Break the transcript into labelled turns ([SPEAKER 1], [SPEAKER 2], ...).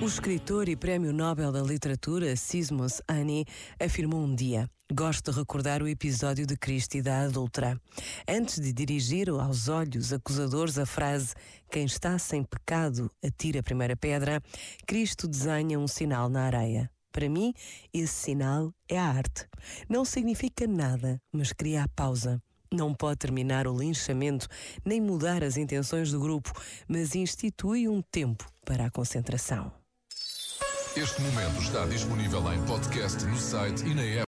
[SPEAKER 1] O escritor e Prémio Nobel da Literatura, Sismos Ani, afirmou um dia: Gosto de recordar o episódio de Cristo e da adulta. Antes de dirigir aos olhos acusadores a frase Quem está sem pecado, atira a primeira pedra, Cristo desenha um sinal na areia. Para mim, esse sinal é a arte. Não significa nada, mas cria a pausa. Não pode terminar o linchamento nem mudar as intenções do grupo, mas institui um tempo para a concentração.
[SPEAKER 2] Este momento está disponível em podcast no site e na app.